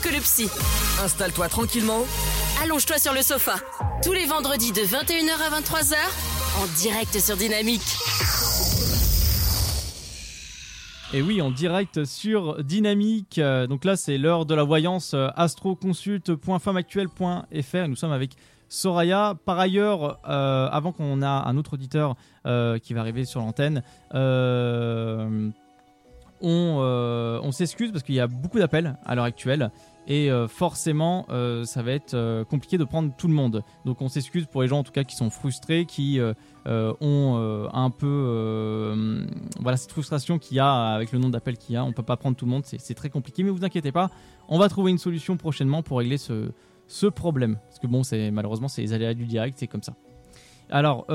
que le psy. Installe-toi tranquillement. Allonge-toi sur le sofa. Tous les vendredis de 21h à 23h, en direct sur Dynamique. Et oui, en direct sur Dynamique. Euh, Donc là, c'est l'heure de la voyance euh, astroconsulte.femmeactuelle.fr. Nous sommes avec Soraya. Par ailleurs, euh, avant qu'on a un autre auditeur qui va arriver sur l'antenne, euh, on, euh, on s'excuse parce qu'il y a beaucoup d'appels à l'heure actuelle. Et euh, forcément, euh, ça va être compliqué de prendre tout le monde. Donc on s'excuse pour les gens en tout cas qui sont frustrés, qui ont un peu voilà cette frustration qu'il y a avec le nombre d'appels qu'il y a. On peut pas prendre tout le monde, c'est très compliqué. Mais vous inquiétez pas, on va trouver une solution prochainement pour régler ce, problème. Parce que bon, malheureusement c'est les aléas du direct, c'est comme ça. Alors,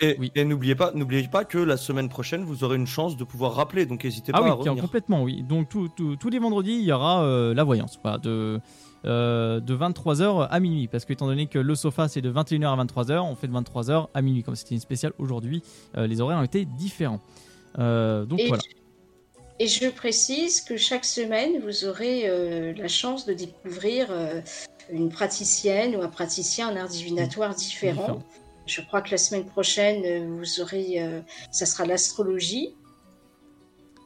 Et, Oui. et n'oubliez pas, n'oubliez pas que la semaine prochaine, vous aurez une chance de pouvoir rappeler. Donc n'hésitez ah pas oui, à tiens, revenir. complètement, oui. Donc tout- tout- tous les vendredis, il y aura euh, la voyance, voilà, de euh, de 23h à minuit, parce que étant donné que le sofa c'est de 21h à 23h, on fait de 23h à minuit, comme c'était une spéciale aujourd'hui, euh, les horaires ont été différents. Euh, donc Et, voilà. et je précise que chaque semaine, vous aurez euh, la chance de découvrir euh, une praticienne ou un praticien en art divinatoire différent. Différent. Je crois que la semaine prochaine, euh, vous aurez, euh, ça sera l'astrologie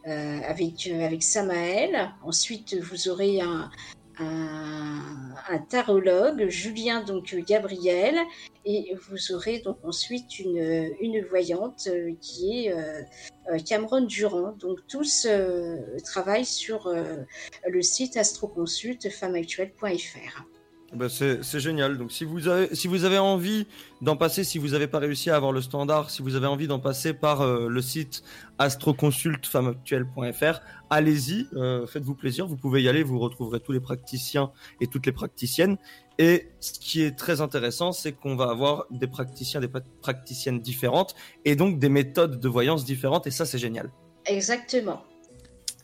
euh, avec, avec Samaël. Ensuite, vous aurez un, tarologue, Julien donc Gabriel, et vous aurez donc ensuite une, voyante qui est Cameron Durand. Donc tous travaillent sur le site astroconsulte femmeactuelle.fr. Bah, c'est génial. Donc si vous avez si vous avez envie d'en passer, si vous n'avez pas réussi à avoir le standard, si vous avez envie d'en passer par euh, le site astroconsultefemmeactuelle.fr, allez-y, euh, faites-vous plaisir. Vous pouvez y aller, vous retrouverez tous les praticiens et toutes les praticiennes. Et ce qui est très intéressant, c'est qu'on va avoir des praticiens, des pra- praticiennes différentes et donc des méthodes de voyance différentes. Et ça, c'est génial. Exactement.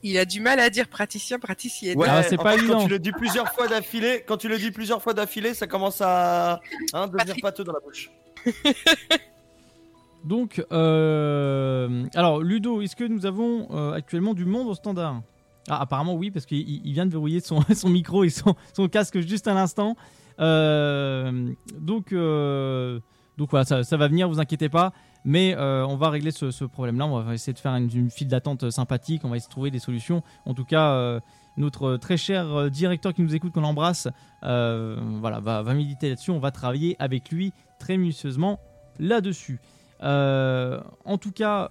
Il a du mal à dire praticien, praticienne. Ah, c'est pas fait, évident. Quand tu le dis plusieurs fois d'affilée, quand tu le dis plusieurs fois d'affilée, ça commence à hein, devenir pâteux dans la bouche. Donc, euh, alors Ludo, est-ce que nous avons euh, actuellement du monde au standard? Ah, apparemment oui, parce qu'il il vient de verrouiller son, son micro et son, son casque juste à l'instant. Euh, donc, euh, donc voilà, ça, ça va venir, vous inquiétez pas. Mais euh, on va régler ce, problème-là. On va essayer de faire une, file d'attente sympathique. On va essayer de trouver des solutions. En tout cas, euh, notre très cher euh, directeur qui nous écoute, qu'on embrasse, euh, voilà, va, va méditer là-dessus. On va travailler avec lui très minutieusement là-dessus. Euh, en tout cas,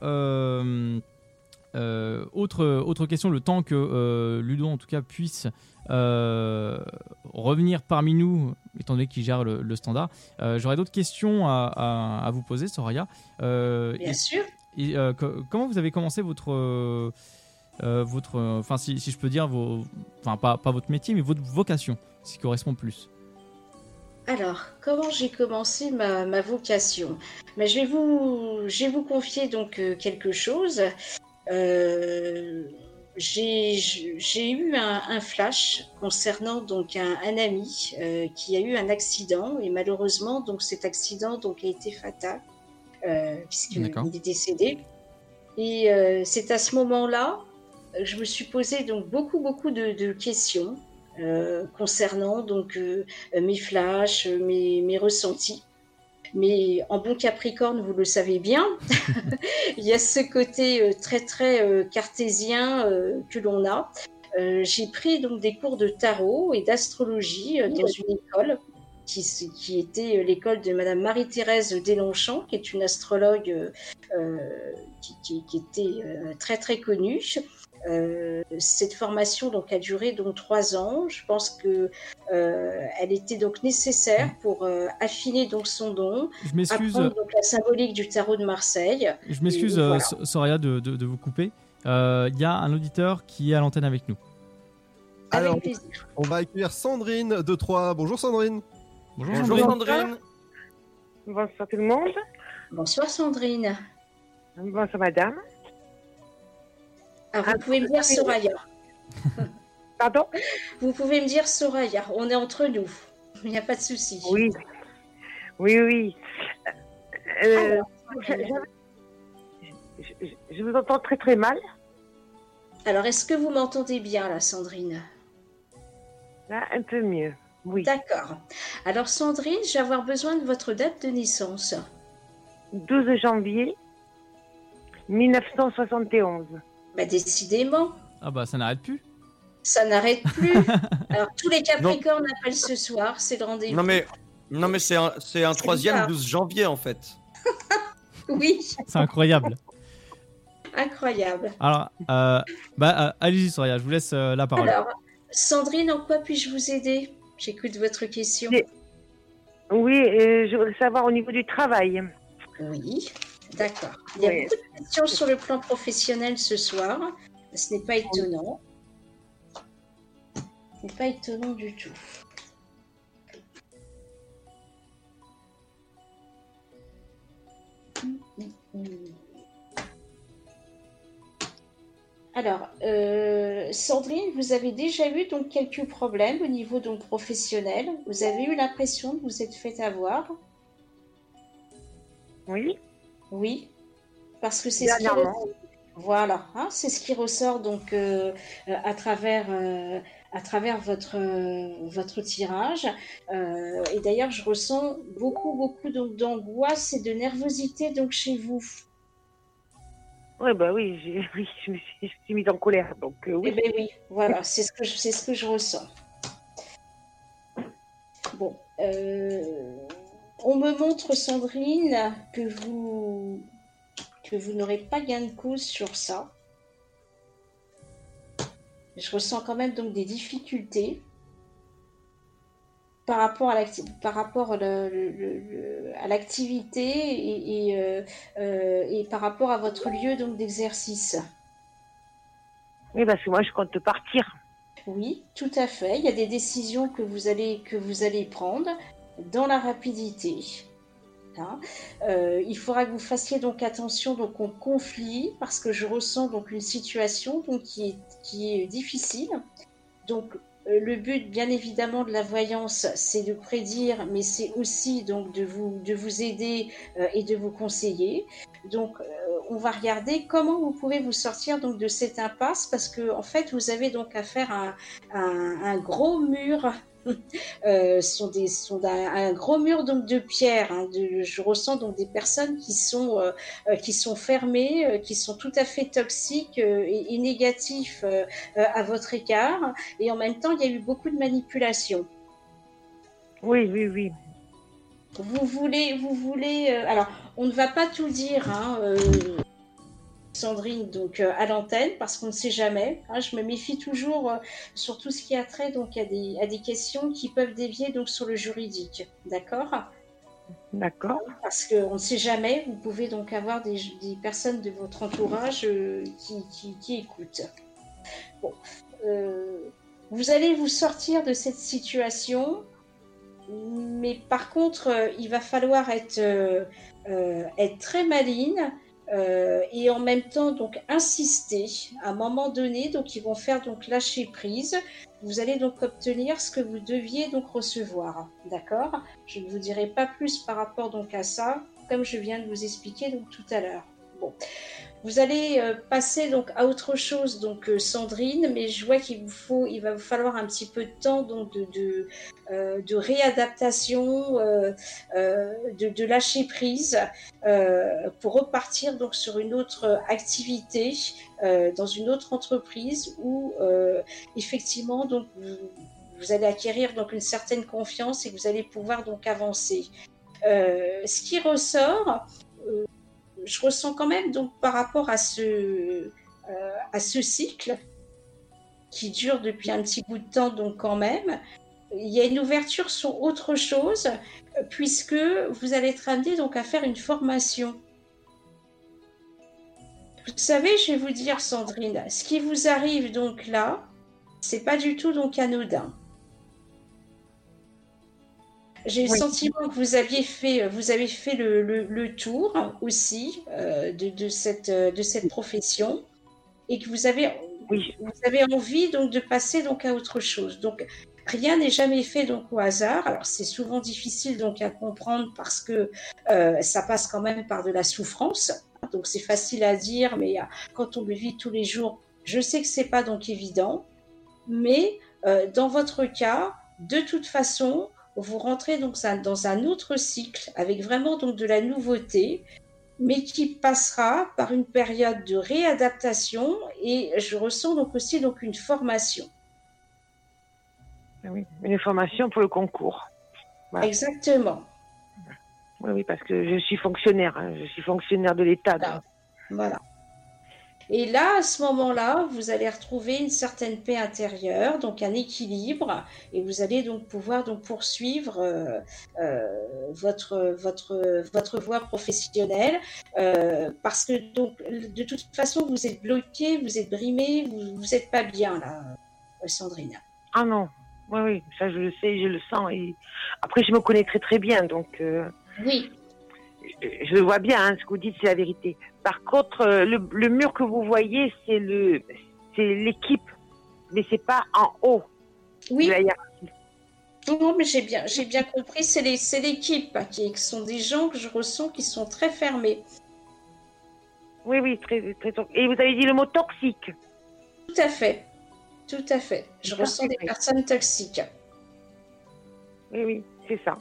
euh, autre, autre question, le temps que euh, Ludo en tout cas puisse euh, revenir parmi nous, étant donné qu'il gère le, le standard, j'aurais d'autres questions à, à- à vous poser, Soraya. Bien et- sûr. et, co- comment vous avez commencé votre, votre, enfin si, si je peux dire vos, enfin pas, pas votre métier, mais votre vocation, ce qui correspond plus? Alors, comment j'ai commencé ma, ma vocation? Mais je vais vous, je vais vous confier donc quelque chose. Euh, j'ai eu un, un flash concernant donc un, un ami euh, qui a eu un accident et malheureusement donc cet accident donc a été fatal euh, puisqu'il est décédé. Et euh, c'est à ce moment-là que je me suis posé donc beaucoup beaucoup de, de questions concernant donc mes flashs, mes, mes ressentis. Mais en bon Capricorne, vous le savez bien, il y a ce côté euh, très très euh, cartésien euh, que l'on a. J'ai pris donc des cours de tarot et d'astrologie dans une école qui, était l'école de Madame Marie-Thérèse Deslongchamps, qui est une astrologue qui, était très très connue. Euh, cette formation donc a duré donc trois ans. Je pense que euh, elle était donc nécessaire pour euh, affiner donc son don, Je m'excuse, apprendre donc la symbolique du tarot de Marseille. je m'excuse, Et euh, voilà. So- Soraya, de, de- de vous couper. Euh, Il y a un auditeur qui est à l'antenne avec nous. Avec Alors, plaisir. on va accueillir Sandrine de Troyes. Bonjour Sandrine. Bonjour, Bonjour Sandrine. Sandrine. Bonsoir tout le monde. Bonsoir Sandrine. Bonsoir madame. Alors, vous pouvez me dire Soraya. Pardon? Vous pouvez me dire Soraya. On est entre nous. Il n'y a pas de souci. Oui. Oui, oui. Euh, Alors, je, je- vous entends très très mal. alors, est-ce que vous m'entendez bien là, Sandrine? Là, un peu mieux. Oui. D'accord. Alors Sandrine, je vais avoir besoin de votre date de naissance. 12 janvier 1971. Bah, décidément, Ah bah ça n'arrête plus. ça n'arrête plus. Alors tous les Capricornes appellent ce soir, c'est le rendez-vous. Non mais, non mais c'est un, c'est un troisième bizarre. 12 janvier en fait. Oui, C'est incroyable. incroyable. Alors, euh, bah, euh, allez-y, Soria, je vous laisse euh, la parole. Alors, Sandrine, en quoi puis-je vous aider? J'écoute votre question. Oui, euh, je voudrais savoir au niveau du travail. Oui, d'accord. Il y a Oui. beaucoup de questions sur le plan professionnel ce soir. Ce n'est pas étonnant. Ce n'est pas étonnant du tout. Alors, euh, Sandrine, vous avez déjà eu donc quelques problèmes au niveau donc professionnel. Vous avez eu l'impression de vous être fait avoir. Oui, Oui, parce que c'est ce qui voilà, hein, c'est ce qui ressort donc euh, euh, à travers euh, à travers votre euh, votre tirage. Euh, et d'ailleurs, je ressens beaucoup beaucoup donc d'angoisse et de nervosité donc chez vous. Oui, bah oui, oui je, me suis, mise en colère. Donc, euh, Eh oui. ben oui, voilà, c'est ce que je, c'est ce que je ressens. Bon, on me montre Sandrine que vous que vous n'aurez pas gain de cause sur ça. Je ressens quand même donc des difficultés par rapport à l'acti- par rapport le- le- le- le- à l'activité et, et, euh, euh, et par rapport à votre lieu donc d'exercice. Oui, parce que moi, je compte partir. Oui, tout à fait. Il y a des décisions que vous allez, que vous allez prendre dans la rapidité. Hein. Euh, il faudra que vous fassiez donc attention donc au conflit parce que je ressens donc une situation donc qui est, qui est difficile. Donc euh, le but bien évidemment de la voyance c'est de prédire mais c'est aussi donc de vous de vous aider euh, et de vous conseiller. Donc on va regarder comment vous pouvez vous sortir donc de cette impasse parce que en fait vous avez donc affaire à un, un- un gros mur. Euh, sont des sont un, un gros mur donc de pierre. hein, de- je ressens donc des personnes qui sont euh, euh, qui sont fermées, qui sont tout à fait toxiques et, et négatifs à votre égard. Et en même temps, il y a eu beaucoup de manipulation. Oui, oui, oui. Vous voulez, vous voulez. alors, on ne va pas tout dire, hein, euh, Sandrine, donc euh, à l'antenne, parce qu'on ne sait jamais. hein, je me méfie toujours euh, sur tout ce qui a trait donc à des, à des questions qui peuvent dévier donc sur le juridique, d'accord? D'accord. Parce qu'on ne sait jamais. Vous pouvez donc avoir des, des personnes de votre entourage euh, qui, qui, qui écoutent. Bon, vous allez vous sortir de cette situation mais par contre, il va falloir être, être très maligne euh, et en même temps donc insister. À un moment donné, donc ils vont faire donc lâcher prise. Vous allez donc obtenir ce que vous deviez donc recevoir, d'accord? Je ne vous dirai pas plus par rapport donc à ça, comme je viens de vous expliquer donc tout à l'heure. Bon. Vous allez euh, passer donc à autre chose, donc euh, Sandrine, mais je vois qu'il vous faut, il va vous falloir un petit peu de temps donc de, euh, réadaptation, de, lâcher prise pour repartir donc sur une autre activité dans une autre entreprise où effectivement donc vous, allez acquérir donc une certaine confiance et vous allez pouvoir donc avancer. Ce qui ressort, je ressens quand même donc par rapport à ce euh, à ce cycle qui dure depuis un petit bout de temps donc quand même il y a une ouverture sur autre chose puisque vous allez être amené donc à faire une formation. Vous savez, je vais vous dire Sandrine, ce qui vous arrive donc là, c'est pas du tout donc anodin. J'ai le Oui. sentiment que vous aviez fait, vous avez fait le, le- le tour aussi euh, de, de cette, euh, de cette profession et que vous avez, Oui. vous avez envie donc de passer donc à autre chose. Donc rien n'est jamais fait donc au hasard. Alors c'est souvent difficile donc à comprendre parce que euh, ça passe quand même par de la souffrance. Donc c'est facile à dire, mais quand on le vit tous les jours, je sais que c'est pas donc évident, mais euh, dans votre cas, de toute façon, vous rentrez donc dans un autre cycle avec vraiment donc de la nouveauté, mais qui passera par une période de réadaptation et je ressens donc aussi donc une formation. Ah Oui, une formation pour le concours. Exactement. Oui, oui, parce que je suis fonctionnaire. hein, Je suis fonctionnaire de l'État. Voilà. donc. Voilà. Et là, à ce moment-là, vous allez retrouver une certaine paix intérieure, donc un équilibre, et vous allez donc pouvoir donc poursuivre euh, euh, votre votre votre voie professionnelle, euh, parce que donc de toute façon vous êtes bloqué, vous êtes brimé, vous vous êtes pas bien là, Sandrine. Ah non. Oui, oui, ça je le sais, je le sens. Et après, je me connais très très bien, donc Oui, je, je vois bien hein, ce que vous dites, c'est la vérité. Par contre, euh, le, le mur que vous voyez, c'est le, c'est l'équipe, mais c'est pas en haut. oui. de la hiérarchie. Non, mais j'ai bien, j'ai bien compris, c'est les, c'est l'équipe qui qui sont des gens que je ressens qui sont très fermés. Oui, oui, très, Et vous avez dit le mot toxique. Tout à fait. Tout à fait. Je Ça, ressens des vrai. personnes toxiques. Oui, oui, c'est ça.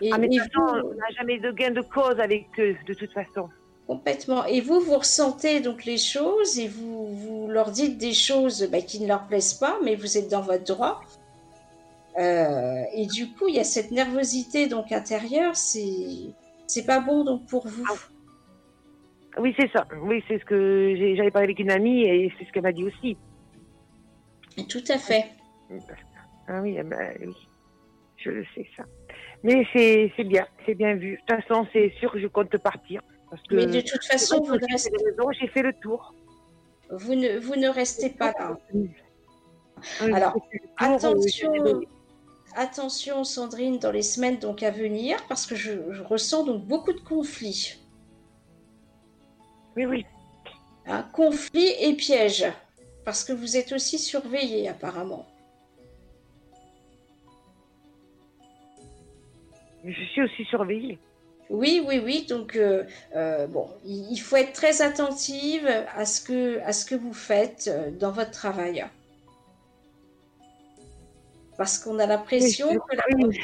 Et, Ah, mais et façon, vous, on n'a jamais de gain de cause avec eux, de toute façon. Complètement. Et vous, vous ressentez donc les choses et vous, vous leur dites des choses bah, qui ne leur plaisent pas, mais vous êtes dans votre droit. Euh, et du coup, il y a cette nervosité donc intérieure. C'est, c'est pas bon donc pour vous. Ah. Oui, c'est ça. Oui, c'est ce que j'ai- j'avais parlé avec une amie et c'est ce qu'elle m'a dit aussi. Tout à fait. Ah oui, oui. Je le sais, ça. Mais c'est c'est bien, c'est bien vu. De toute façon, c'est sûr que je compte partir. Parce que Mais de toute façon, vous ne, restez, j'ai fait le tour. vous ne, vous ne restez pas là. Alors, euh, Attention, attention Sandrine dans les semaines donc à venir parce que je, je ressens donc beaucoup de conflits. Oui, oui. Hein, conflits et pièges parce que vous êtes aussi surveillé apparemment. Je suis aussi surveillée. Oui, oui, oui. Donc euh, euh, bon, il, faut être très attentive à ce que à ce que vous faites euh, dans votre travail. Parce qu'on a l'impression Oui, que la, oui.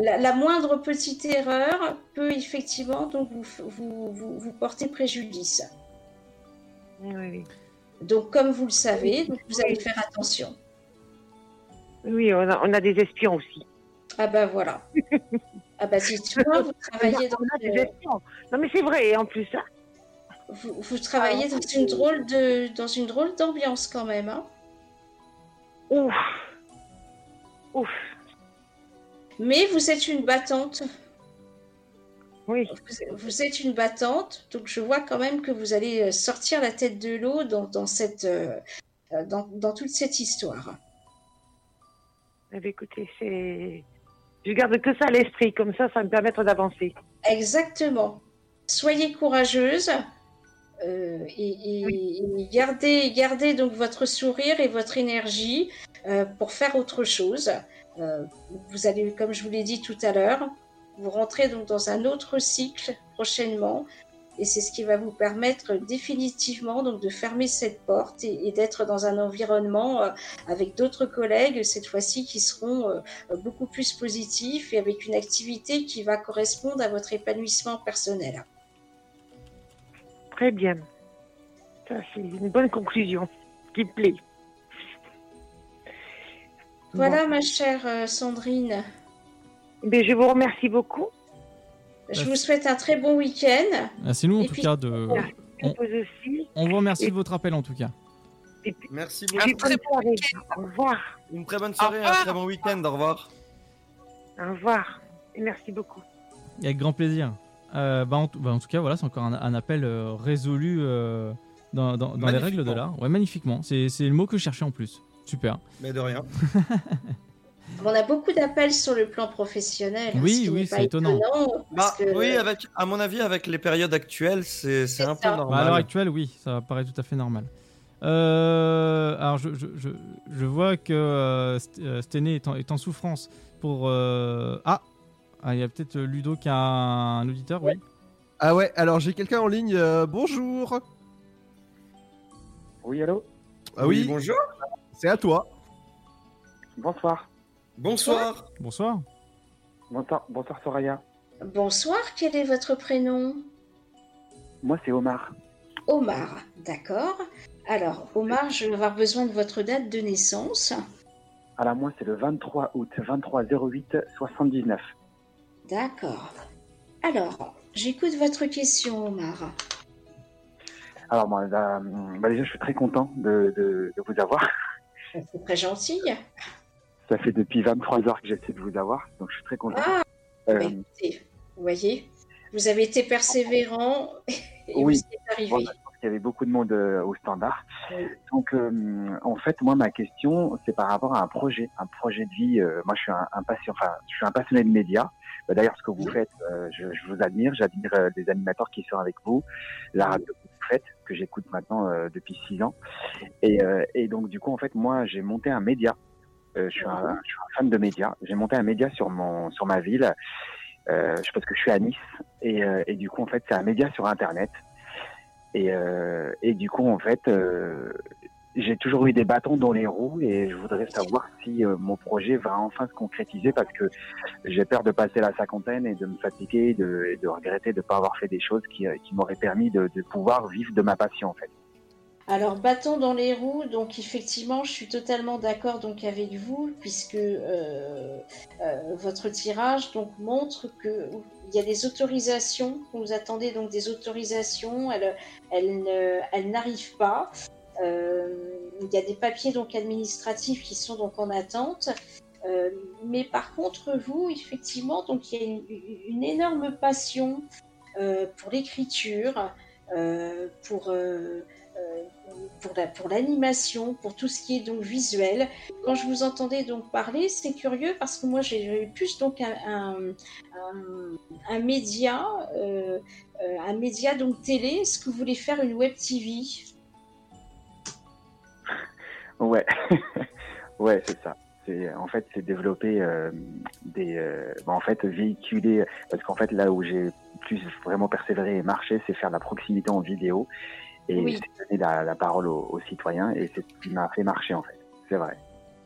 la- la moindre petite erreur peut effectivement donc vous, vous, vous, vous porter préjudice. Oui, oui. Donc, comme vous le savez, donc vous allez faire attention. Oui, on a, on a des espions aussi. Ah ben voilà. Ah ben si tu vois, vous travaillez dans, une. Non, mais c'est vrai, en plus. hein. vous, vous travaillez dans une drôle de dans une drôle d'ambiance quand même. Hein. Ouf. Ouf. Mais vous êtes une battante. Oui. Vous, vous êtes une battante, donc je vois quand même que vous allez euh, sortir la tête de l'eau dans, dans cette euh, euh, dans, dans toute cette histoire. Eh écoutez, c'est. Je garde que ça à l'esprit, comme ça, ça me permettra d'avancer. Exactement. Soyez courageuse euh, et, et- et gardez, gardez donc votre sourire et votre énergie euh, pour faire autre chose. Euh, vous allez, comme je vous l'ai dit tout à l'heure, vous rentrez donc dans un autre cycle prochainement et c'est ce qui va vous permettre définitivement donc de fermer cette porte et, et d'être dans un environnement euh, avec d'autres collègues cette fois-ci qui seront euh, beaucoup plus positifs et avec une activité qui va correspondre à votre épanouissement personnel. Très bien. Ça, c'est une bonne conclusion qui me plaît. Voilà ma chère euh, Sandrine. Bon. Ben, je vous remercie beaucoup. Je vous souhaite un très bon week-end. Ah, C'est nous en Et tout puis- cas de. On- vous aussi. On vous remercie de votre appel en tout cas. Merci beaucoup. soirée. Au revoir. Une très bonne soirée, un très bon week-end. Au revoir. Au revoir. Et merci beaucoup. Avec grand plaisir. Euh, bah, en, tout- bah, en tout cas, voilà, c'est encore un, un appel euh, résolu euh, dans, dans- dans les règles de l'art. Ouais, magnifiquement. C'est c'est le mot que je cherchais en plus. Super. Mais de rien. On a beaucoup d'appels sur le plan professionnel. hein, Oui, ce oui, c'est étonnant. Bah, que- oui, avec, à mon avis, avec les périodes actuelles, c'est un peu ça. Bah, normal. à l'heure actuelle, oui, ça paraît tout à fait normal. Euh, alors, je, je, je, je vois que euh, euh, Stené est en, est en souffrance pour. euh, Ah Ah, Il y a peut-être Ludo qui a un auditeur, oui. Ah ouais, alors j'ai quelqu'un en ligne. euh, bonjour. Oui, allô? Ah oui, bonjour. c'est à toi. Bonsoir. Bonsoir. Bonsoir. Bonsoir, bonsoir Soraya. Bonsoir, quel est votre prénom? Moi, c'est Omar. Omar, d'accord. Alors, Omar, je vais avoir besoin de votre date de naissance. Alors, moi, c'est le 23 août, 23 08 79. D'accord. Alors, j'écoute votre question, Omar. Alors, moi, bah, bah, déjà, je suis très content de, de- de vous avoir. C'est très gentil. Ça fait depuis 23 heures que j'essaie de vous avoir, donc je suis très content. Ah, Euh, bah, écoutez, vous voyez, vous avez été persévérant et Oui. vous arrivé. Bon, bah, qu'il y avait beaucoup de monde euh, au standard. Oui. Donc, euh, en fait, moi, ma question, c'est par rapport à un projet, un projet de vie. Euh, moi, je suis un, un passion, enfin, je suis un passionné de médias. Bah, D'ailleurs, ce que vous faites, euh, je, je vous admire. J'admire euh, les animateurs qui sont avec vous, la radio que vous faites, que j'écoute maintenant euh, depuis six ans. Et, et donc, du coup, en fait, moi, j'ai monté un média. Euh, je, suis un, je suis un fan de médias. J'ai monté un média sur mon, sur ma ville. Euh, parce que je suis à Nice et, euh, et du coup en fait c'est un média sur internet et, euh, et du coup en fait j'ai toujours eu des bâtons dans les roues et je voudrais savoir si mon projet va enfin se concrétiser parce que j'ai peur de passer la cinquantaine et de me fatiguer de, et de regretter de ne pas avoir fait des choses qui, qui m'auraient permis de, de pouvoir vivre de ma passion en fait. Alors, bâton dans les roues, donc effectivement, je suis totalement d'accord donc avec vous, puisque euh, euh, votre tirage donc montre que il y a des autorisations, vous attendez donc des autorisations, elles, n'arrivent pas. Euh, il y a des papiers administratifs qui sont donc en attente. Mais par contre, vous, effectivement, donc il y a une, énorme passion pour l'écriture, pour pour la- pour l'animation, pour tout ce qui est donc visuel. Quand je vous entendais donc parler, c'est curieux parce que moi j'ai eu plus donc un, un, média, euh, euh, un média donc télé. Est-ce que vous voulez faire une web TV Ouais, ouais, c'est ça. C'est en fait c'est développer euh, des, en fait véhiculer parce qu'en fait là où j'ai plus vraiment persévéré et marché, c'est faire la proximité en vidéo et Oui. c'est donner la, la parole aux, aux citoyens et c'est ce qui m'a fait marcher en fait. C'est vrai.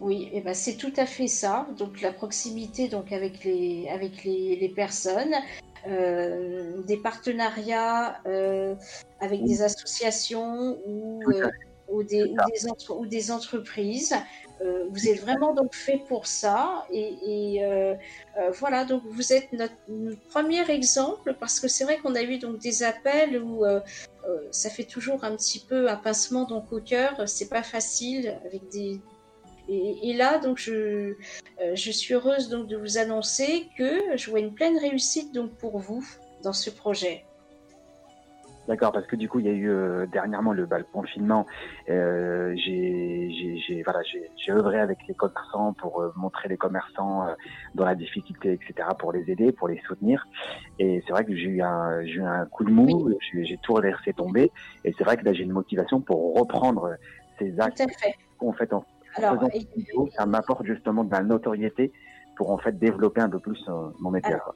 Oui, et ben c'est tout à fait ça. Donc la proximité donc avec les avec les, les personnes, euh, des partenariats euh, avec des associations ou, euh, ou, des, ou, des entre- ou des entreprises. Euh, vous êtes vraiment donc fait pour ça et, et, euh, euh, voilà donc vous êtes notre, notre premier exemple parce que c'est vrai qu'on a eu donc des appels où ça fait toujours un petit peu un pincement donc au cœur c'est pas facile avec des et, et là, donc, je, je suis heureuse donc de vous annoncer que je vois une pleine réussite donc pour vous dans ce projet. D'accord, parce que du coup il y a eu euh, dernièrement le, bah, le confinement. Euh, j'ai voilà j'ai œuvré avec les commerçants pour euh, montrer les commerçants euh, dans la difficulté etc pour les aider pour les soutenir. Et c'est vrai que j'ai eu un j'ai eu un coup de mou, j'ai j'ai tout laissé tomber. Et c'est vrai que là j'ai une motivation pour reprendre ces actes à fait. en Alors, faisant et- vidéo, ça m'apporte justement de la notoriété pour en fait développer un peu plus euh, mon métier. Alors,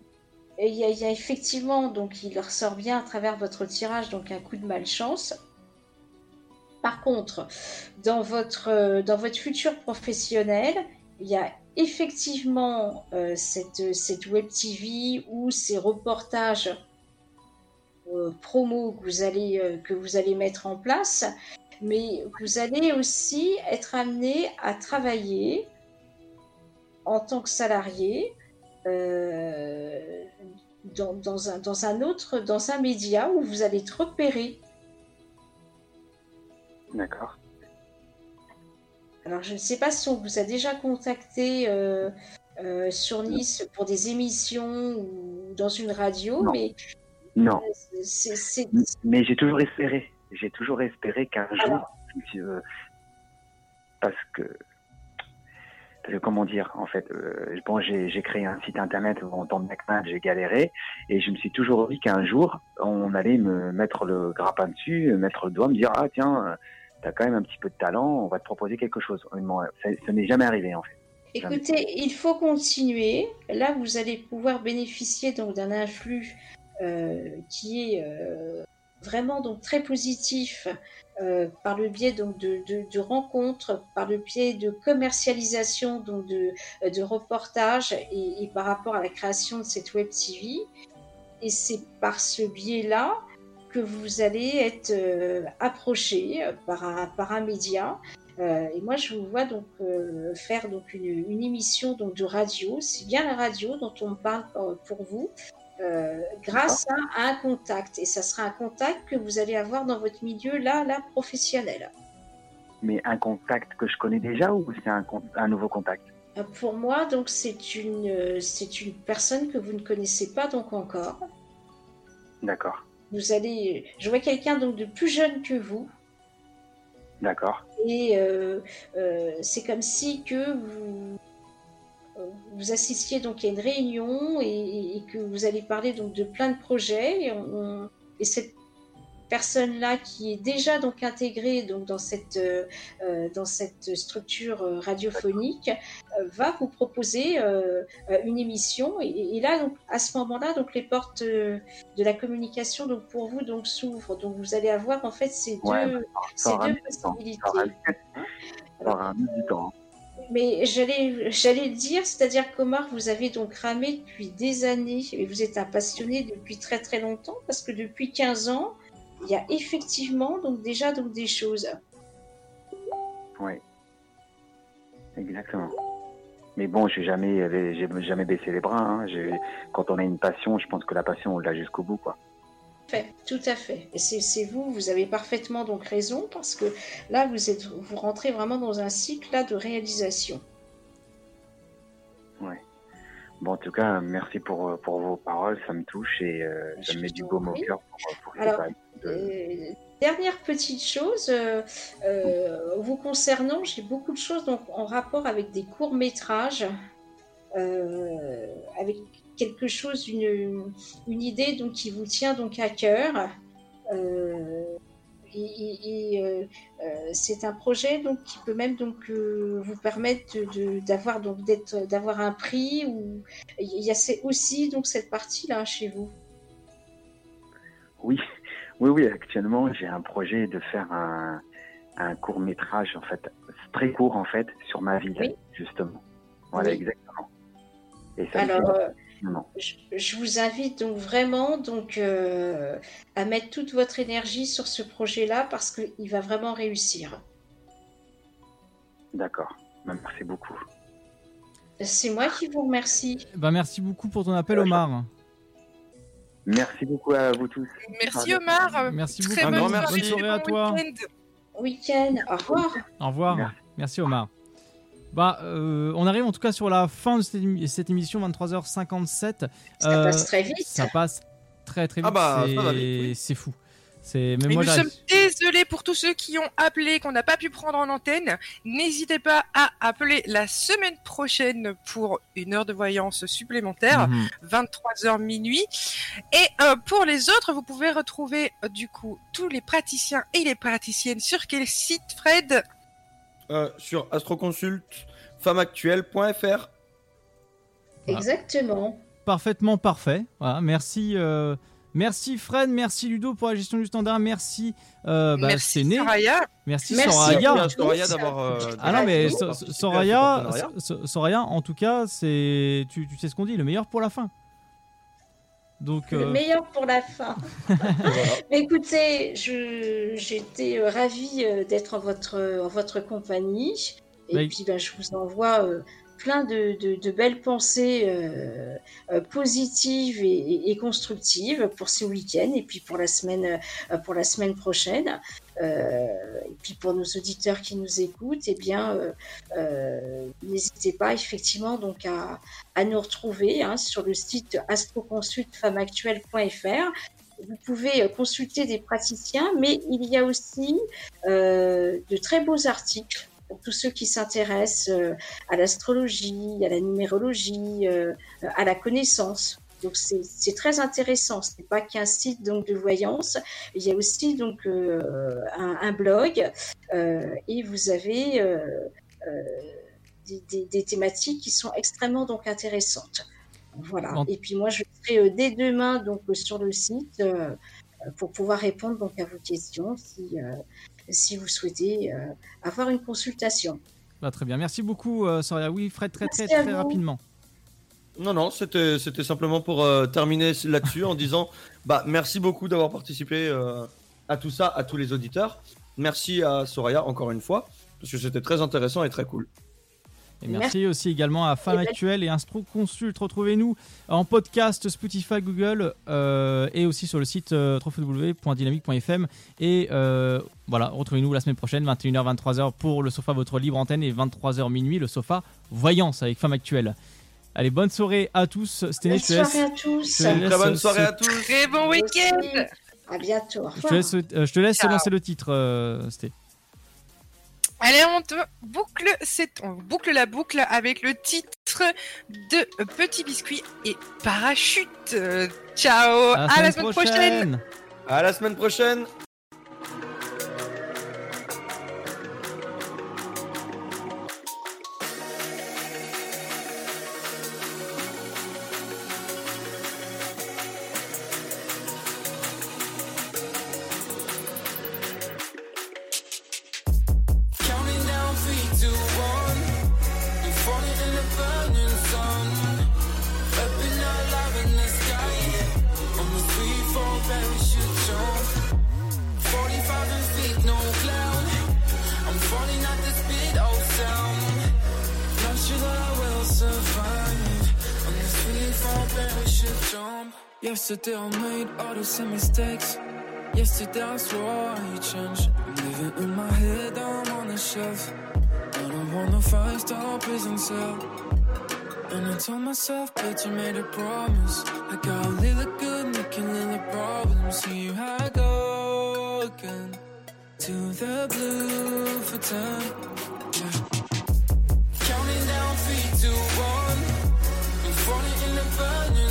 Il y, a, effectivement, donc il ressort bien à travers votre tirage, donc un coup de malchance. Par contre, dans votre, dans votre futur professionnel, il y a effectivement euh, cette, cette web TV ou ces reportages euh, promo que vous, allez, euh, que vous allez mettre en place, mais vous allez aussi être amené à travailler en tant que salarié euh, dans, dans un, dans un autre, dans un média où vous allez être repéré. D'accord. Alors, je ne sais pas si on vous a déjà contacté euh, euh, sur Nice pour des émissions ou dans une radio, Non. mais Non. c'est- Mais j'ai toujours espéré. J'ai toujours espéré qu'un jour, parce que comment dire, en fait, euh, bon, j'ai créé un site internet en tant que j'ai galéré, et je me suis toujours dit qu'un jour, on allait me mettre le grappin dessus, mettre le doigt, me dire ah tiens, euh, t'as quand même un petit peu de talent, on va te proposer quelque chose. Ça, ça n'est jamais arrivé en fait. Écoutez, il faut continuer. Là, vous allez pouvoir bénéficier donc d'un influx euh, qui est euh, vraiment donc très positif euh, par le biais donc de, de, rencontres, par le biais de commercialisation donc de, de reportages et, par rapport à la création de cette web TV. Et c'est par ce biais-là que vous allez être euh, approché par un, par un média. Euh, et moi, je vous vois donc euh, faire donc une, une, émission donc de radio. C'est bien la radio dont on parle pour vous. Euh, grâce à, à, un contact. Et ça sera un contact que vous allez avoir dans votre milieu là, là, professionnel. Mais un contact que je connais déjà ou c'est un, un, nouveau contact? Euh, Pour moi, donc c'est une, c'est une personne que vous ne connaissez pas donc encore. D'accord. Vous allez, je vois quelqu'un donc de plus jeune que vous. D'accord. Et euh, euh, c'est comme si que vous vous assistiez donc à une réunion et, et, que vous allez parler donc de plein de projets. Et, on, et cette personne là qui est déjà donc intégrée donc dans cette euh, dans cette structure radiophonique euh, va vous proposer euh, une émission. Et, et, là donc à ce moment-là donc les portes de la communication donc pour vous donc s'ouvrent. Donc vous allez avoir en fait ces ouais, deux ces deux possibilités. Aura, aura temps mais j'allais dire, c'est-à-dire qu'Omar, vous avez donc ramé depuis des années et vous êtes un passionné depuis très très longtemps parce que depuis 15 ans, il y a effectivement donc déjà donc des choses. Oui, exactement. Mais bon, j'ai jamais, j'ai jamais baissé les bras. Hein. Quand on a une passion, je pense que la passion, on l'a jusqu'au bout, quoi. Fait, tout à fait. C'est vous, vous avez parfaitement donc raison parce que là, vous êtes, vous rentrez vraiment dans un cycle là de réalisation. Ouais. Bon, en tout cas, merci pour, pour vos paroles, ça me touche et euh, ça me met du baume au cœur pour, pour Alors, de... euh, dernière petite chose, euh, vous concernant, j'ai beaucoup de choses donc en rapport avec des courts métrages, avec quelque chose, une, une idée donc qui vous tient donc à cœur. Euh, et, et, et euh, c'est un projet donc qui peut même donc euh, vous permettre d'avoir donc d'être d'avoir un prix ou il y a aussi donc cette partie là chez vous. Oui, oui, oui. Actuellement, j'ai un projet de faire un, un court métrage en fait très court en fait sur ma ville oui. justement. Voilà oui. exactement. Et ça Alors, je, je, vous invite donc vraiment donc euh, à mettre toute votre énergie sur ce projet-là parce qu'il va vraiment réussir. D'accord. Merci beaucoup. C'est moi qui vous remercie. Bah, merci beaucoup pour ton appel, Omar. Merci beaucoup à vous tous. Merci Omar. Merci Très beaucoup. bonne, bonne soirée à toi. Week-end. Week Au revoir. Au revoir. Merci, merci Omar. Bah, euh, on arrive en tout cas sur la fin de cette, cette émission, 23h57. Ça euh, passe très vite. Ça passe très très vite. Ah bah, c'est fou. C'est nous sommes désolés pour tous ceux qui ont appelé, qu'on n'a pas pu prendre en antenne. N'hésitez pas à appeler la semaine prochaine pour une heure de voyance supplémentaire, Mhm. mmh. 23h minuit. Et euh, pour les autres, vous pouvez retrouver euh, du coup tous les praticiens et les praticiennes sur quel site, Fred? Euh, Sur astroconsultfemmeactuelle.fr. Exactement. Parfaitement parfait. Voilà, merci. Euh... Merci Fred, merci Ludo pour la gestion du standard, merci euh, bah, merci Séné. Soraya. Merci, Merci Soraya. d'avoir. euh, Ah non mais Soraya, Soraya, en tout cas, c'est tu, tu sais ce qu'on dit, le meilleur pour la fin. Donc Le euh, meilleur pour la fin. Voilà. Mais écoutez, j'étais euh, ravie euh, d'être en votre, en votre compagnie. Et Oui. puis, ben, je vous envoie euh, plein de, belles pensées euh, euh, positives et, constructives pour ce week-end et puis pour la semaine, euh, pour la semaine prochaine. Et puis pour nos auditeurs qui nous écoutent, eh bien, n'hésitez pas effectivement donc à, nous retrouver hein, sur le site astroconsultfemmeactuelle.fr. Vous pouvez consulter des praticiens, mais il y a aussi de très beaux articles pour tous ceux qui s'intéressent euh, à l'astrologie, à la numérologie, euh, à la connaissance. Donc c'est très intéressant. Ce n'est pas qu'un site donc de voyance. Il y a aussi donc euh, un, un blog euh, et vous avez euh, des, des- des thématiques qui sont extrêmement donc intéressantes. Voilà. Et puis moi je serai dès demain donc sur le site pour pouvoir répondre donc à vos questions si si vous souhaitez euh, avoir une consultation. Bah, très bien. Merci beaucoup, euh, Soria. Oui, Fred, très, très, Merci rapidement. Non, non, c'était c'était simplement pour euh, terminer là-dessus en disant bah merci beaucoup d'avoir participé euh, à tout ça, à tous les auditeurs. Merci à Soraya encore une fois parce que c'était très intéressant et très cool. Et merci aussi également à Femme Actuelle et Instro Consult. Retrouvez-nous en podcast Spotify, Google euh, et aussi sur le site euh, www.dynamique.fm. Et euh, voilà, retrouvez-nous la semaine prochaine, 21h, 23h pour le sofa Votre Libre Antenne et 23h minuit le sofa Voyance avec Femme Actuelle. Allez, bonne soirée à tous. Sténé, Bonne laisse. soirée à tous. Très bonne soirée à tous. Très bon week-end. À bientôt. Je te laisse, euh, je te laisse Ciao. lancer le titre, euh, Sté. Allez, on te boucle, cette- on boucle la boucle avec le titre de Petit Biscuit et Parachute. Euh, Ciao, à la semaine prochaine. À la semaine prochaine. Yesterday I made all the same mistakes. Yesterday I swore I changed. I'm living in my head, I'm on the shelf. I don't wanna fight, star prison cell. And I told myself, but you made a promise. I got a little good, making little problems. See how I go again. To the blue for ten. Yeah. Counting down three, two, one. I'm falling in the burning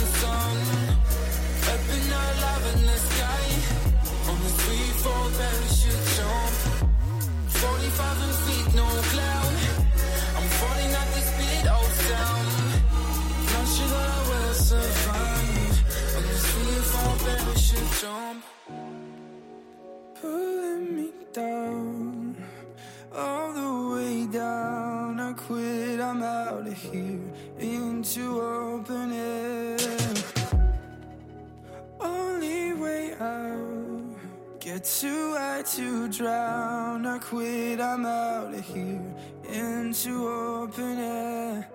too high to drown. I quit, I'm out of here. Into open air.